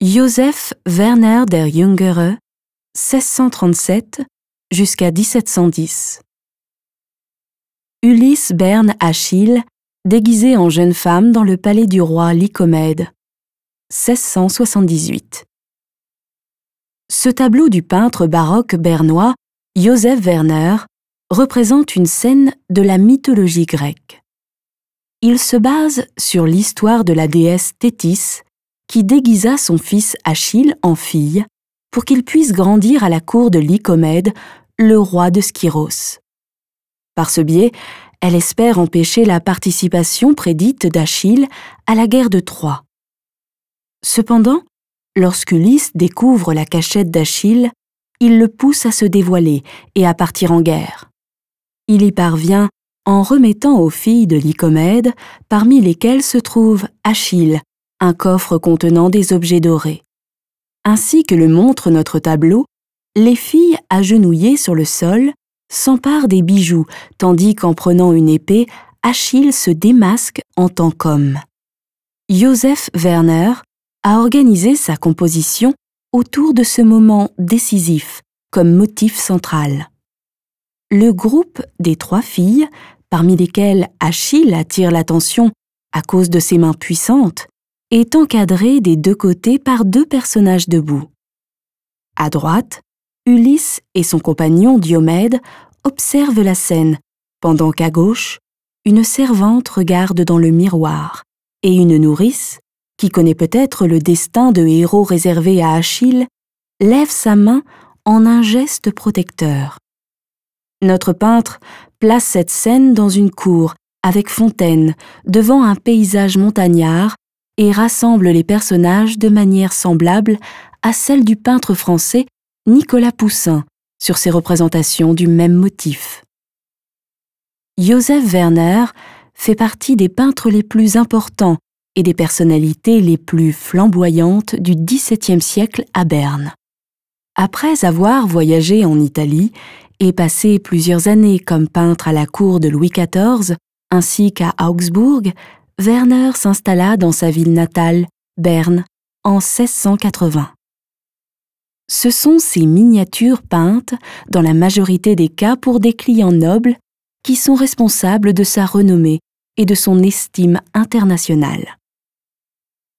Joseph Werner der Jüngere, 1637 jusqu'à 1710. Ulysse Berne Achille, déguisé en jeune femme dans le palais du roi Lycomède, 1678. Ce tableau du peintre baroque bernois Joseph Werner représente une scène de la mythologie grecque. Il se base sur l'histoire de la déesse Thétis qui déguisa son fils Achille en fille pour qu'il puisse grandir à la cour de Lycomède, le roi de Skyros. Par ce biais, elle espère empêcher la participation prédite d'Achille à la guerre de Troie. Cependant, lorsqu'Ulysse découvre la cachette d'Achille, il le pousse à se dévoiler et à partir en guerre. Il y parvient en remettant aux filles de Lycomède, parmi lesquelles se trouve Achille, un coffre contenant des objets dorés. Ainsi que le montre notre tableau, les filles agenouillées sur le sol s'empare des bijoux, tandis qu'en prenant une épée, Achille se démasque en tant qu'homme. Joseph Werner a organisé sa composition autour de ce moment décisif comme motif central. Le groupe des trois filles, parmi lesquelles Achille attire l'attention à cause de ses mains puissantes, est encadré des deux côtés par deux personnages debout. À droite, Ulysse et son compagnon Diomède observent la scène, pendant qu'à gauche, une servante regarde dans le miroir, et une nourrice, qui connaît peut-être le destin de héros réservé à Achille, lève sa main en un geste protecteur. Notre peintre place cette scène dans une cour, avec fontaine, devant un paysage montagnard, et rassemble les personnages de manière semblable à celle du peintre français Nicolas Poussin sur ses représentations du même motif. Joseph Werner fait partie des peintres les plus importants et des personnalités les plus flamboyantes du XVIIe siècle à Berne. Après avoir voyagé en Italie et passé plusieurs années comme peintre à la cour de Louis XIV, ainsi qu'à Augsbourg, Werner s'installa dans sa ville natale, Berne, en 1680 ce sont ces miniatures peintes, dans la majorité des cas pour des clients nobles, qui sont responsables de sa renommée et de son estime internationale.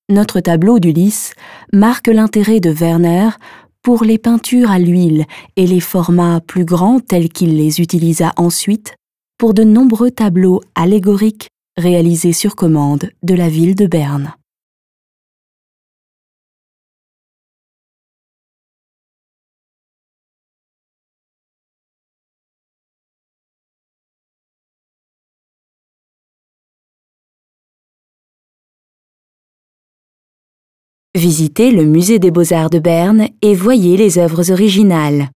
Notre tableau d'Ulysse marque l'intérêt de Werner pour les peintures à l'huile et les formats plus grands tels qu'il les utilisa ensuite pour de nombreux tableaux allégoriques réalisés sur commande de la ville de Berne. Visitez le musée des beaux-arts de Berne et voyez les œuvres originales.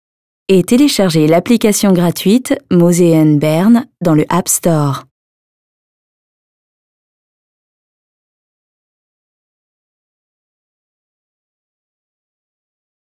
Et téléchargez l'application gratuite Moseen Berne dans le App Store.